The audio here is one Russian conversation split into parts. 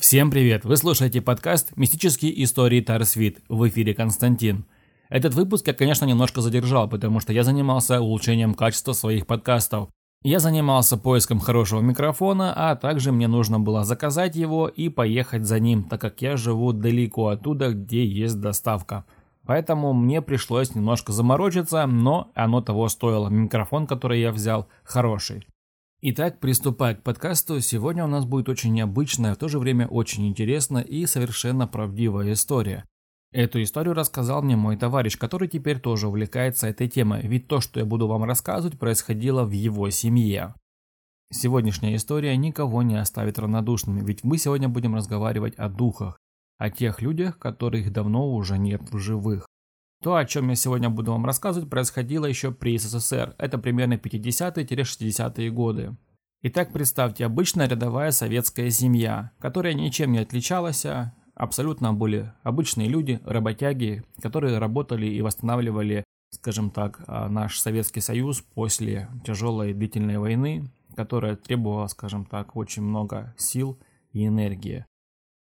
Всем привет! Вы слушаете подкаст «Мистические истории Тарсвит». В эфире Константин. Этот выпуск я, конечно, немножко задержал, потому что я занимался улучшением качества своих подкастов. Я занимался поиском хорошего микрофона, а также мне нужно было заказать его и поехать за ним, так как я живу далеко оттуда, где есть доставка. Поэтому мне пришлось немножко заморочиться, но оно того стоило. Микрофон, который я взял, хороший. Итак, приступая к подкасту, сегодня у нас будет очень необычная, в то же время очень интересная и совершенно правдивая история. Эту историю рассказал мне мой товарищ, который теперь тоже увлекается этой темой, ведь то, что я буду вам рассказывать, происходило в его семье. Сегодняшняя история никого не оставит равнодушными, ведь мы сегодня будем разговаривать о духах, о тех людях, которых давно уже нет в живых. То, о чем я сегодня буду вам рассказывать, происходило еще при СССР. Это примерно 50-60-е годы. Итак, представьте, обычная рядовая советская семья, которая ничем не отличалась, а абсолютно были обычные люди, работяги, которые работали и восстанавливали, скажем так, а, наш Советский Союз после тяжелой длительной войны, которая требовала, скажем так, очень много сил и энергии.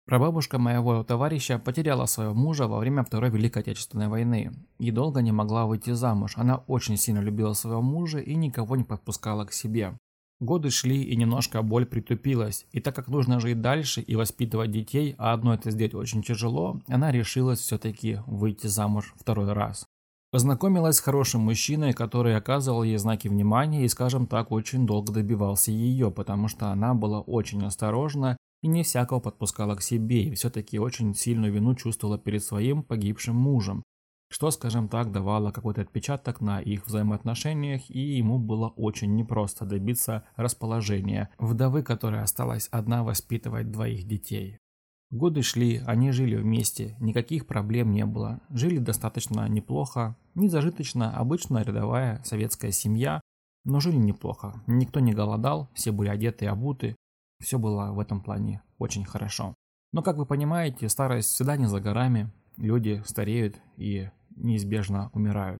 Прабабушка моего товарища потеряла своего мужа во время Второй Великой Отечественной войны и долго не могла выйти замуж. Она очень сильно любила своего мужа и никого не подпускала к себе. Годы шли и немножко боль притупилась, и так как нужно жить дальше и воспитывать детей, а одно это сделать очень тяжело, она решилась все-таки выйти замуж второй раз. Познакомилась с хорошим мужчиной, который оказывал ей знаки внимания и, скажем так, очень долго добивался ее, потому что она была очень осторожна и не всякого подпускала к себе, и все-таки очень сильную вину чувствовала перед своим погибшим мужем, что, скажем так, давало какой-то отпечаток на их взаимоотношениях, и ему было очень непросто добиться расположения вдовы, которая осталась одна воспитывать двоих детей. Годы шли, они жили вместе, никаких проблем не было, жили достаточно неплохо, не зажиточно, обычная рядовая советская семья, но жили неплохо, никто не голодал, все были одеты и обуты, все было в этом плане очень хорошо. Но, как вы понимаете, старость всегда не за горами, люди стареют и неизбежно умирают.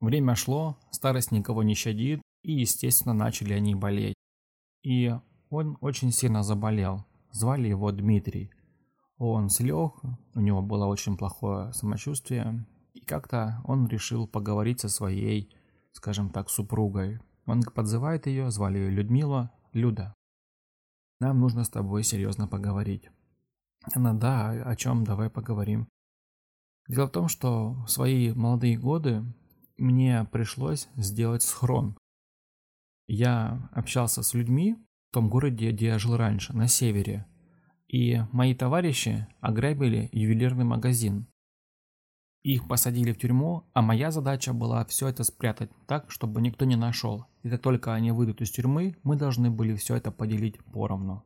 Время шло, старость никого не щадит, и, естественно, начали они болеть. И он очень сильно заболел. Звали его Дмитрий. Он слег, у него было очень плохое самочувствие, и как-то он решил поговорить со своей, скажем так, супругой. Он подзывает ее, звали ее Людмила. Люда, нам нужно с тобой серьезно поговорить. Она, да, о чем, давай поговорим. Дело в том, что в свои молодые годы мне пришлось сделать схрон. Я общался с людьми в том городе, где я жил раньше, на севере. И мои товарищи ограбили ювелирный магазин. Их посадили в тюрьму, а моя задача была все это спрятать так, чтобы никто не нашел. И как только они выйдут из тюрьмы, мы должны были все это поделить поровну.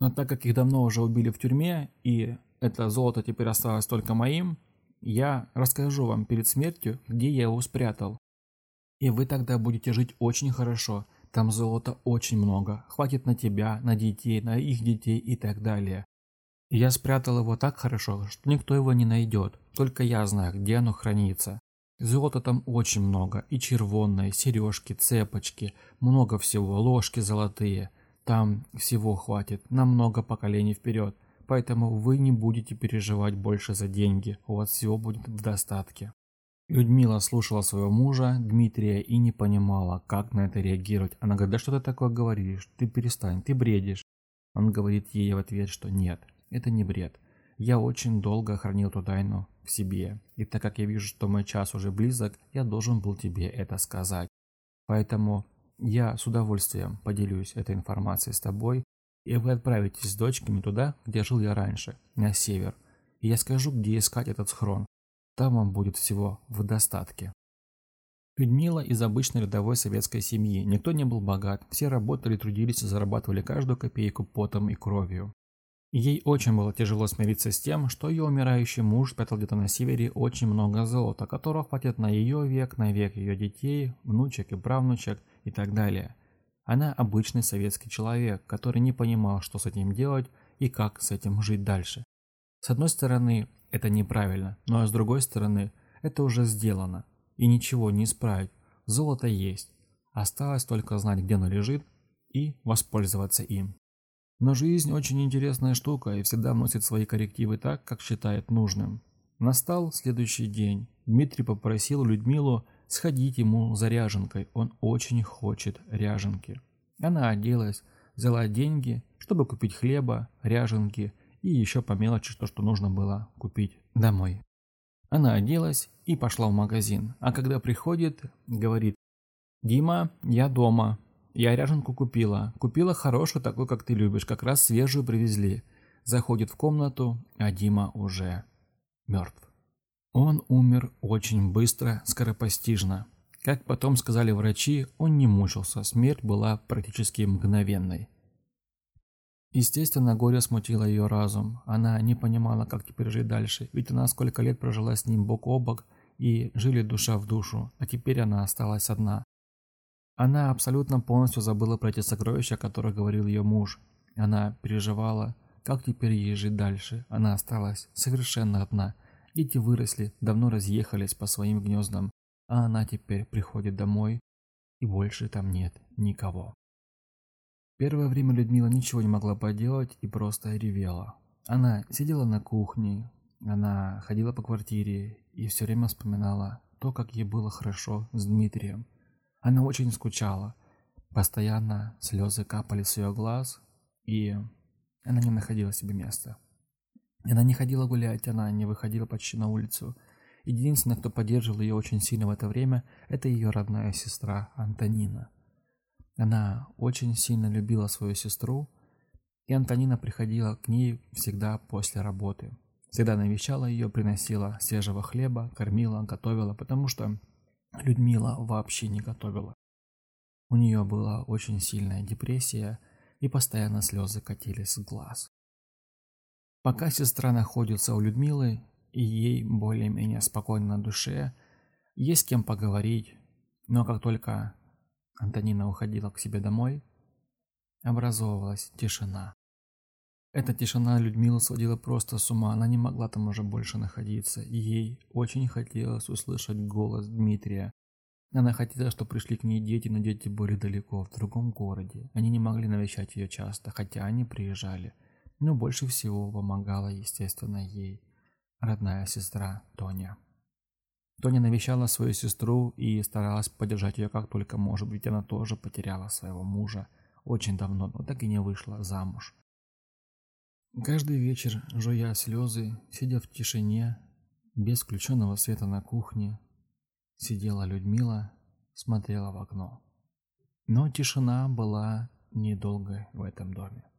Но так как их давно уже убили в тюрьме, и это золото теперь осталось только моим, я расскажу вам перед смертью, где я его спрятал. И вы тогда будете жить очень хорошо. Там золота очень много. Хватит на тебя, на детей, на их детей и так далее. Я спрятал его так хорошо, что никто его не найдет. Только я знаю, где оно хранится. Золота там очень много. И червонное, сережки, цепочки. Много всего, ложки золотые. Там всего хватит на много поколений вперед. Поэтому вы не будете переживать больше за деньги. У вас всего будет в достатке. Людмила слушала своего мужа, Дмитрия, и не понимала, как на это реагировать. Она говорит, да что ты такое говоришь? Ты перестань, ты бредишь. Он говорит ей в ответ, что нет, это не бред. Я очень долго хранил эту тайну в себе, и так как я вижу, что мой час уже близок, я должен был тебе это сказать. Поэтому я с удовольствием поделюсь этой информацией с тобой, и вы отправитесь с дочками туда, где жил я раньше, на север. И я скажу, где искать этот схрон. Там вам будет всего в достатке. Людмила из обычной рядовой советской семьи. Никто не был богат, все работали, трудились и зарабатывали каждую копейку потом и кровью. Ей очень было тяжело смириться с тем, что ее умирающий муж спрятал где-то на севере очень много золота, которого хватит на ее век, на век ее детей, внучек и правнучек и так далее. Она обычный советский человек, который не понимал, что с этим делать и как с этим жить дальше. С одной стороны, это неправильно, но с другой стороны, это уже сделано, и ничего не исправить. Золото есть. Осталось только знать, где оно лежит, и воспользоваться им. Но жизнь очень интересная штука и всегда вносит свои коррективы так, как считает нужным. Настал следующий день. Дмитрий попросил Людмилу сходить ему за ряженкой, он очень хочет ряженки. Она оделась, взяла деньги, чтобы купить хлеба, ряженки и еще по мелочи то, что нужно было купить домой. Она оделась и пошла в магазин, а когда приходит, говорит, «Дима, я дома, я ряженку купила, купила хорошую, такую, как ты любишь, как раз свежую привезли». Заходит в комнату, а Дима уже мертв. Он умер очень быстро, скоропостижно. Как потом сказали врачи, он не мучился, смерть была практически мгновенной. Естественно, горе смутило ее разум. Она не понимала, как теперь жить дальше, ведь она сколько лет прожила с ним бок о бок и жили душа в душу, а теперь она осталась одна. Она абсолютно полностью забыла про эти сокровища, о которых говорил ее муж. Она переживала, как теперь ей жить дальше. Она осталась совершенно одна. Дети выросли, давно разъехались по своим гнездам, а она теперь приходит домой, и больше там нет никого. Первое время Людмила ничего не могла поделать и просто ревела. Она сидела на кухне, она ходила по квартире и все время вспоминала то, как ей было хорошо с Дмитрием. Она очень скучала. Постоянно слезы капали с ее глаз, и она не находила себе места. Она не ходила гулять, она не выходила почти на улицу. Единственное, кто поддерживал ее очень сильно в это время, это ее родная сестра Антонина. Она очень сильно любила свою сестру, и Антонина приходила к ней всегда после работы. Всегда навещала ее, приносила свежего хлеба, кормила, готовила, потому что Людмила вообще не готовила. У нее была очень сильная депрессия, и постоянно слезы катились с глаз. Пока сестра находится у Людмилы, и ей более-менее спокойно на душе, есть с кем поговорить, но как только Антонина уходила к себе домой, образовывалась тишина. Эта тишина Людмилу сводила просто с ума, она не могла там уже больше находиться, ей очень хотелось услышать голос Дмитрия. Она хотела, чтобы пришли к ней дети, но дети были далеко, в другом городе. Они не могли навещать ее часто, хотя они приезжали. Но больше всего помогала, естественно, ей родная сестра Тоня. Тоня навещала свою сестру и старалась поддержать ее как только может, ведь она тоже потеряла своего мужа очень давно, но так и не вышла замуж. Каждый вечер, жуя слезы, сидя в тишине, без включенного света на кухне, сидела Людмила, смотрела в окно. Но тишина была недолгой в этом доме.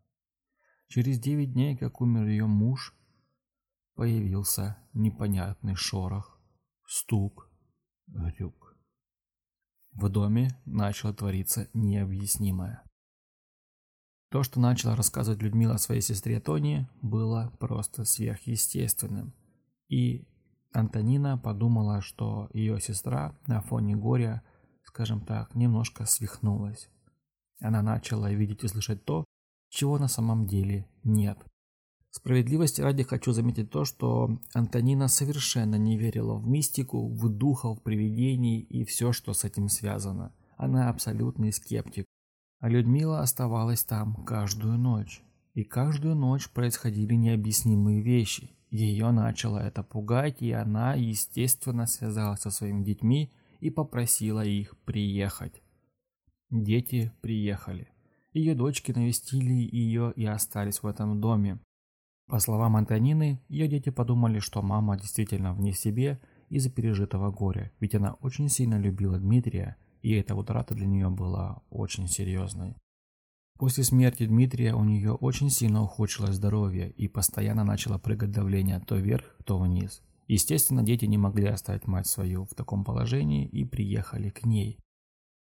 Через девять дней, как умер ее муж, появился непонятный шорох стук, грюк. В доме начало твориться необъяснимое. То, что начала рассказывать Людмила о своей сестре Тони, было просто сверхъестественным. И Антонина подумала, что ее сестра на фоне горя, скажем так, немножко свихнулась. Она начала видеть и слышать то, чего на самом деле нет. Справедливости ради хочу заметить то, что Антонина совершенно не верила в мистику, в духов, привидений и все, что с этим связано. Она абсолютный скептик. А Людмила оставалась там каждую ночь. И каждую ночь происходили необъяснимые вещи. Ее начало это пугать, и она, естественно, связалась со своими детьми и попросила их приехать. Дети приехали. Ее дочки навестили ее и остались в этом доме. По словам Антонины, ее дети подумали, что мама действительно вне себе из-за пережитого горя, ведь она очень сильно любила Дмитрия, и эта утрата для нее была очень серьезной. После смерти Дмитрия у нее очень сильно ухудшилось здоровье и постоянно начало прыгать давление то вверх, то вниз. Естественно, дети не могли оставить мать свою в таком положении и приехали к ней.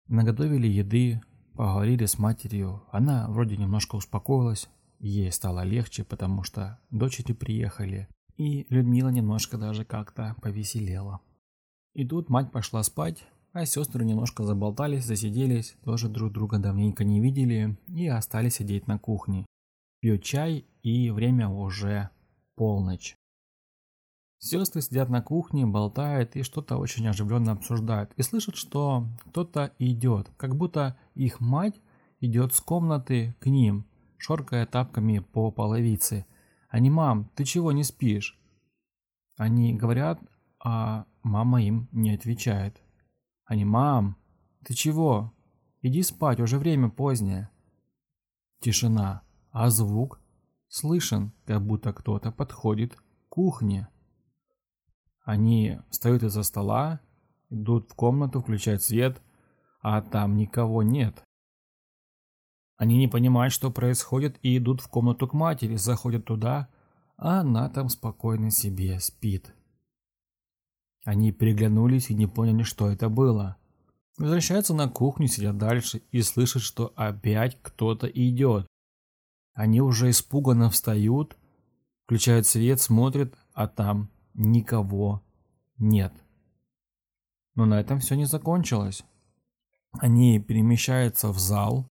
Наготовили еды, поговорили с матерью, она вроде немножко успокоилась, Ей стало легче, потому что дочери приехали, и Людмила немножко даже как-то повеселела. И тут мать пошла спать, а сестры немножко заболтались, засиделись, тоже друг друга давненько не видели и остались сидеть на кухне. Пьют чай, и время уже полночь. Сестры сидят на кухне, болтают и что-то очень оживленно обсуждают. И слышат, что кто-то идет, как будто их мать идет с комнаты к ним. шоркая тапками по половице. Они, мам, ты чего не спишь? Они говорят, а мама им не отвечает. Они, мам, ты чего? Иди спать, уже время позднее. Тишина, а звук слышен, как будто кто-то подходит к кухне. Они встают из-за стола, идут в комнату, включают свет, а там никого нет. Они не понимают, что происходит, и идут в комнату к матери, заходят туда, а она там спокойно себе спит. Они переглянулись и не поняли, что это было. Возвращаются на кухню, сидят дальше и слышат, что опять кто-то идет. Они уже испуганно встают, включают свет, смотрят, а там никого нет. Но на этом все не закончилось. Они перемещаются в зал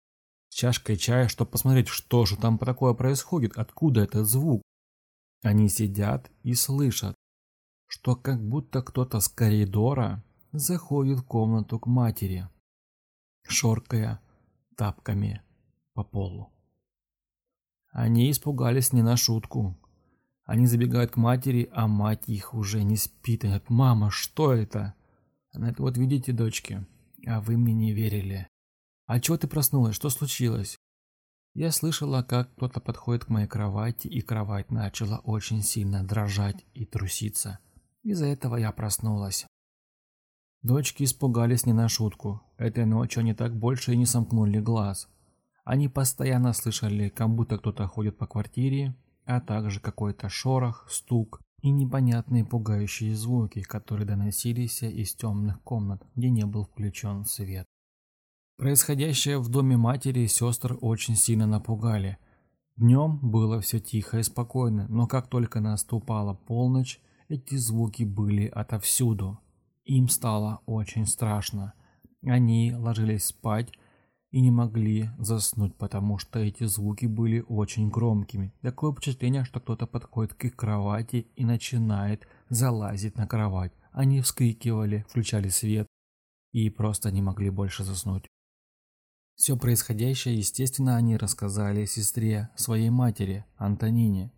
с чашкой чая, чтобы посмотреть, что же там такое происходит, откуда этот звук. Они сидят и слышат, что как будто кто-то с коридора заходит в комнату к матери, шоркая тапками по полу. Они испугались не на шутку. Они забегают к матери, а мать их уже не спит. Говорит, мама, что это? Она говорит, вот видите, дочки, а вы мне не верили. А чего ты проснулась? Что случилось? Я слышала, как кто-то подходит к моей кровати, и кровать начала очень сильно дрожать и труситься. Из-за этого я проснулась. Дочки испугались не на шутку. Этой ночью они так больше и не сомкнули глаз. Они постоянно слышали, как будто кто-то ходит по квартире, а также какой-то шорох, стук и непонятные пугающие звуки, которые доносились из темных комнат, где не был включен свет. Происходящее в доме матери и сестр очень сильно напугали. Днем было все тихо и спокойно, но как только наступала полночь, эти звуки были отовсюду. Им стало очень страшно. Они ложились спать и не могли заснуть, потому что эти звуки были очень громкими. Такое впечатление, что кто-то подходит к их кровати и начинает залазить на кровать. Они вскрикивали, включали свет и просто не могли больше заснуть. Все происходящее, естественно, они рассказали сестре своей матери, Антонине.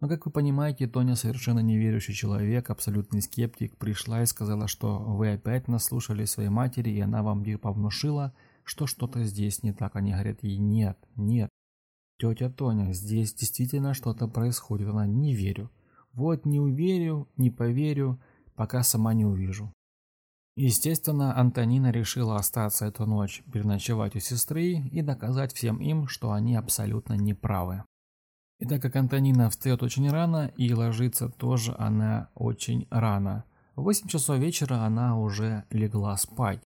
Но, как вы понимаете, Тоня совершенно неверующий человек, абсолютный скептик, пришла и сказала, что вы опять наслушали своей матери, и она вам типа внушила, что что-то здесь не так. Они говорят ей, нет, нет, тетя Тоня, здесь действительно что-то происходит. Она, не верю. Вот не уверю, не поверю, пока сама не увижу. Естественно, Антонина решила остаться эту ночь, переночевать у сестры и доказать всем им, что они абсолютно неправы. И так как Антонина встает очень рано и ложится тоже она очень рано. В 8 часов вечера она уже легла спать.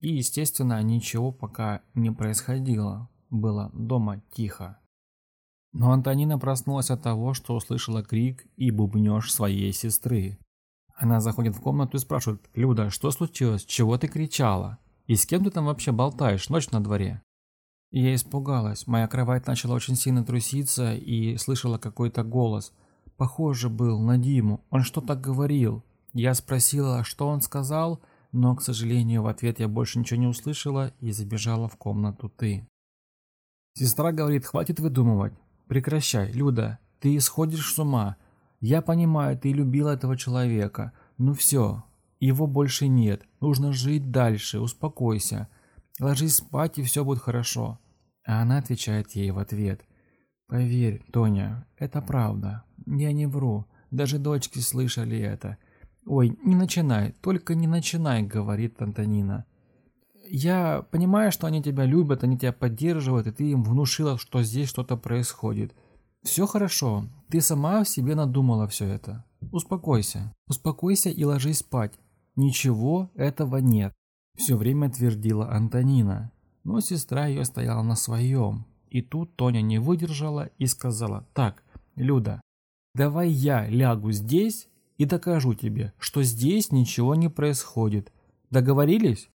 И, естественно, ничего пока не происходило. Было дома тихо. Но Антонина проснулась от того, что услышала крик и бубнёж своей сестры. Она заходит в комнату и спрашивает, «Люда, что случилось? Чего ты кричала? И с кем ты там вообще болтаешь? Ночь на дворе». Я испугалась. Моя кровать начала очень сильно труситься и слышала какой-то голос. Похоже был на Диму. Он что-то говорил. Я спросила, что он сказал, но, к сожалению, в ответ я больше ничего не услышала и забежала в комнату ты. Сестра говорит, хватит выдумывать. Прекращай, Люда, ты исходишь с ума. Я понимаю, ты любила этого человека. Ну все, его больше нет. Нужно жить дальше, успокойся. Ложись спать, и все будет хорошо. А она отвечает ей в ответ. Поверь, Тоня, это правда. Я не вру. Даже дочки слышали это. Ой, не начинай, только не начинай, говорит Антонина. Я понимаю, что они тебя любят, они тебя поддерживают, и ты им внушила, что здесь что-то происходит. Все хорошо, ты сама в себе надумала все это. Успокойся. Успокойся и ложись спать. Ничего этого нет. Все время твердила Антонина, но сестра ее стояла на своем. И тут Тоня не выдержала и сказала, так, Люда, давай я лягу здесь и докажу тебе, что здесь ничего не происходит. Договорились?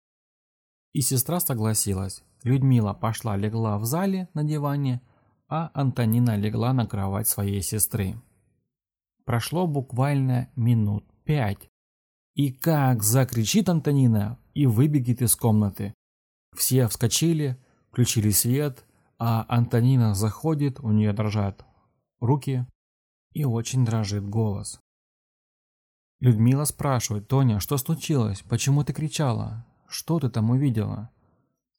И сестра согласилась. Людмила пошла легла в зале на диване, а Антонина легла на кровать своей сестры. Прошло буквально минут пять. И как закричит Антонина и выбегет из комнаты. Все вскочили, включили свет, а Антонина заходит, у нее дрожат руки и очень дрожит голос. Людмила спрашивает, «Тоня, что случилось? Почему ты кричала? Что ты там увидела?»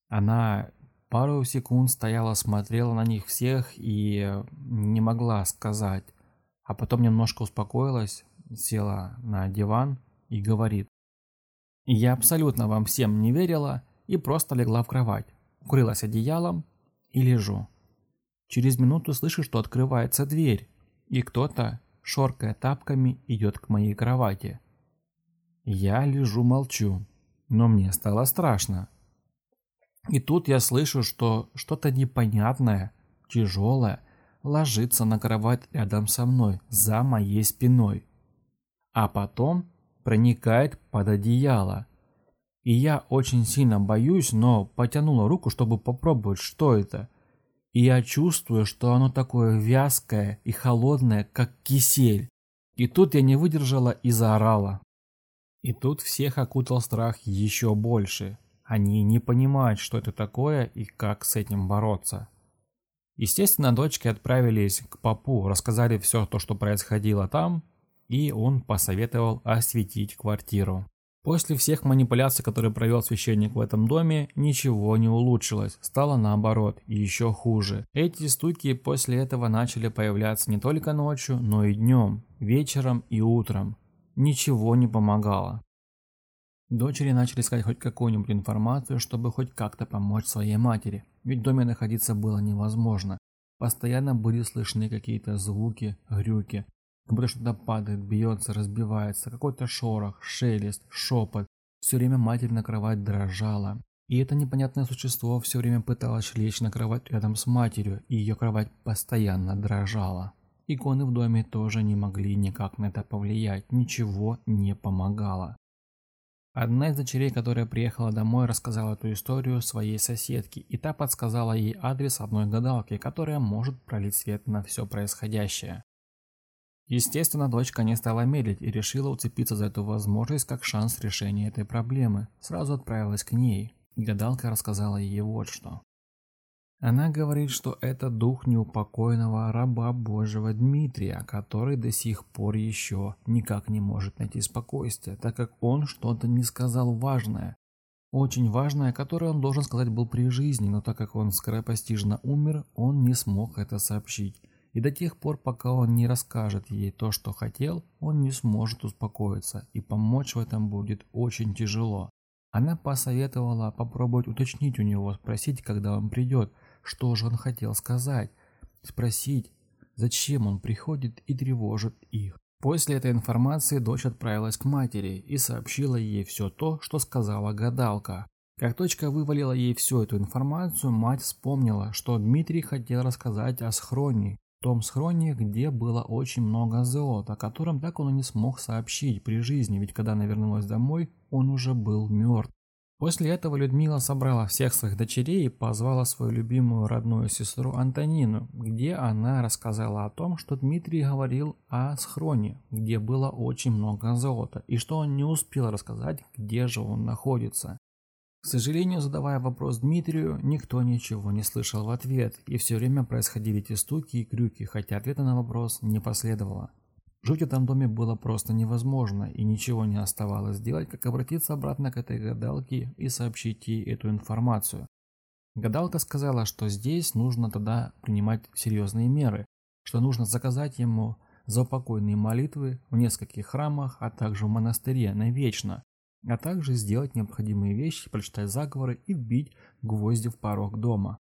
Она пару секунд стояла, смотрела на них всех и не могла сказать. А потом немножко успокоилась, села на диван и говорит. Я абсолютно вам всем не верила и просто легла в кровать, укрылась одеялом и лежу. Через минуту слышу, что открывается дверь, и кто-то, шоркая тапками, идет к моей кровати. Я лежу молчу, но мне стало страшно. И тут я слышу, что что-то непонятное, тяжелое, ложится на кровать рядом со мной, за моей спиной. А потом проникает под одеяло. И я очень сильно боюсь, но потянула руку, чтобы попробовать, что это. И я чувствую, что оно такое вязкое и холодное, как кисель. И тут я не выдержала и заорала. И тут всех окутал страх еще больше. Они не понимают, что это такое и как с этим бороться. Естественно, дочки отправились к папу, рассказали все то, что происходило там, и он посоветовал осветить квартиру. После всех манипуляций, которые провел священник в этом доме, ничего не улучшилось, стало наоборот, еще хуже. Эти стуки после этого начали появляться не только ночью, но и днем, вечером и утром. Ничего не помогало. Дочери начали искать хоть какую-нибудь информацию, чтобы хоть как-то помочь своей матери, ведь в доме находиться было невозможно. Постоянно были слышны какие-то звуки, грюки, как будто что-то падает, бьется, разбивается, какой-то шорох, шелест, шепот. Все время матерь на кровать дрожала. И это непонятное существо все время пыталось лечь на кровать рядом с матерью, и ее кровать постоянно дрожала. Иконы в доме тоже не могли никак на это повлиять, ничего не помогало. Одна из дочерей, которая приехала домой, рассказала эту историю своей соседке, и та подсказала ей адрес одной гадалки, которая может пролить свет на все происходящее. Естественно, дочка не стала медлить и решила уцепиться за эту возможность как шанс решения этой проблемы. Сразу отправилась к ней. Гадалка рассказала ей вот что. Она говорит, что это дух неупокоенного раба Божьего Дмитрия, который до сих пор еще никак не может найти спокойствие, так как он что-то не сказал важное. Очень важное, которое он должен сказать был при жизни, но так как он скоропостижно умер, он не смог это сообщить. И до тех пор, пока он не расскажет ей то, что хотел, он не сможет успокоиться, и помочь в этом будет очень тяжело. Она посоветовала попробовать уточнить у него, спросить, когда он придет, что же он хотел сказать, спросить, зачем он приходит и тревожит их. После этой информации дочь отправилась к матери и сообщила ей все то, что сказала гадалка. Как дочка вывалила ей всю эту информацию, мать вспомнила, что Дмитрий хотел рассказать о схроне, том схроне, где было очень много золота, о котором так он и не смог сообщить при жизни, ведь когда она вернулась домой, он уже был мертв. После этого Людмила собрала всех своих дочерей и позвала свою любимую родную сестру Антонину, где она рассказала о том, что Дмитрий говорил о схроне, где было очень много золота, и что он не успел рассказать, где же он находится. К сожалению, задавая вопрос Дмитрию, никто ничего не слышал в ответ, и все время происходили эти стуки и крюки, хотя ответа на вопрос не последовало. Жить в этом доме было просто невозможно, и ничего не оставалось делать, как обратиться обратно к этой гадалке и сообщить ей эту информацию. Гадалка сказала, что здесь нужно тогда принимать серьезные меры, что нужно заказать ему заупокойные молитвы в нескольких храмах, а также в монастыре навечно, а также сделать необходимые вещи, прочитать заговоры и вбить гвозди в порог дома.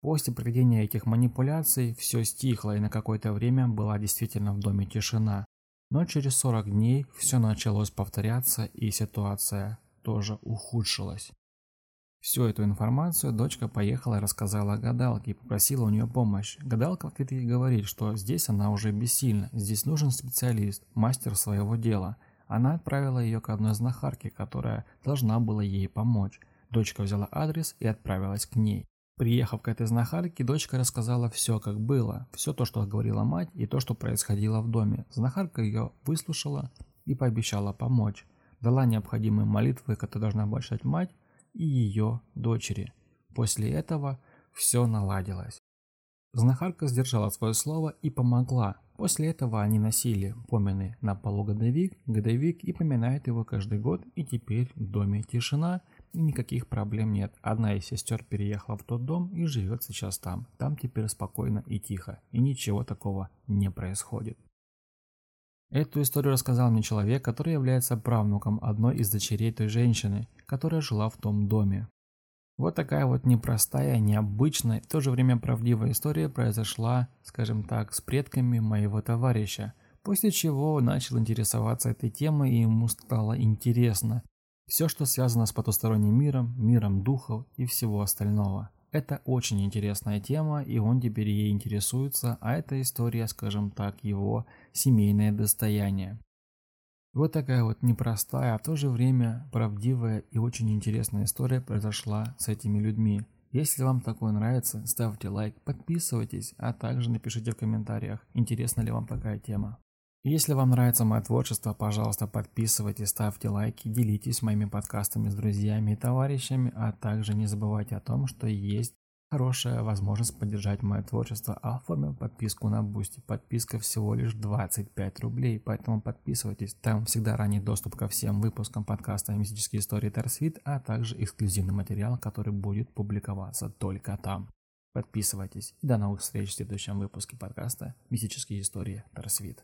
После проведения этих манипуляций все стихло и на какое-то время была действительно в доме тишина. Но через 40 дней все началось повторяться и ситуация тоже ухудшилась. Всю эту информацию дочка поехала и рассказала гадалке и попросила у нее помощь. Гадалка в ответ ей говорит, что здесь она уже бессильна, здесь нужен специалист, мастер своего дела. Она отправила ее к одной знахарке, которая должна была ей помочь. Дочка взяла адрес и отправилась к ней. Приехав к этой знахарке, дочка рассказала все, как было, все то, что говорила мать и то, что происходило в доме. Знахарка ее выслушала и пообещала помочь. Дала необходимые молитвы, которые должна читать мать и ее дочери. После этого все наладилось. Знахарка сдержала свое слово и помогла. После этого они носили помины на полу годовик, годовик и поминают его каждый год, и теперь в доме тишина и никаких проблем нет. Одна из сестер переехала в тот дом и живет сейчас там. Там теперь спокойно и тихо, и ничего такого не происходит. Эту историю рассказал мне человек, который является правнуком одной из дочерей той женщины, которая жила в том доме. Вот такая вот непростая, необычная, в то же время правдивая история произошла, скажем так, с предками моего товарища, после чего начал интересоваться этой темой и ему стало интересно. Все, что связано с потусторонним миром, миром духов и всего остального. Это очень интересная тема, и он теперь ей интересуется, а эта история, скажем так, его семейное достояние. Вот такая вот непростая, а в то же время правдивая и очень интересная история произошла с этими людьми. Если вам такое нравится, ставьте лайк, подписывайтесь, а также напишите в комментариях, интересна ли вам такая тема. Если вам нравится мое творчество, пожалуйста, подписывайтесь, ставьте лайки, делитесь моими подкастами с друзьями и товарищами, а также не забывайте о том, что есть Хорошая возможность поддержать мое творчество, оформил подписку на Бусти. Подписка всего лишь 25 рублей, поэтому подписывайтесь. Там всегда ранний доступ ко всем выпускам подкаста «Мистические истории Тарсвит», а также эксклюзивный материал, который будет публиковаться только там. Подписывайтесь. До новых встреч в следующем выпуске подкаста «Мистические истории Тарсвит».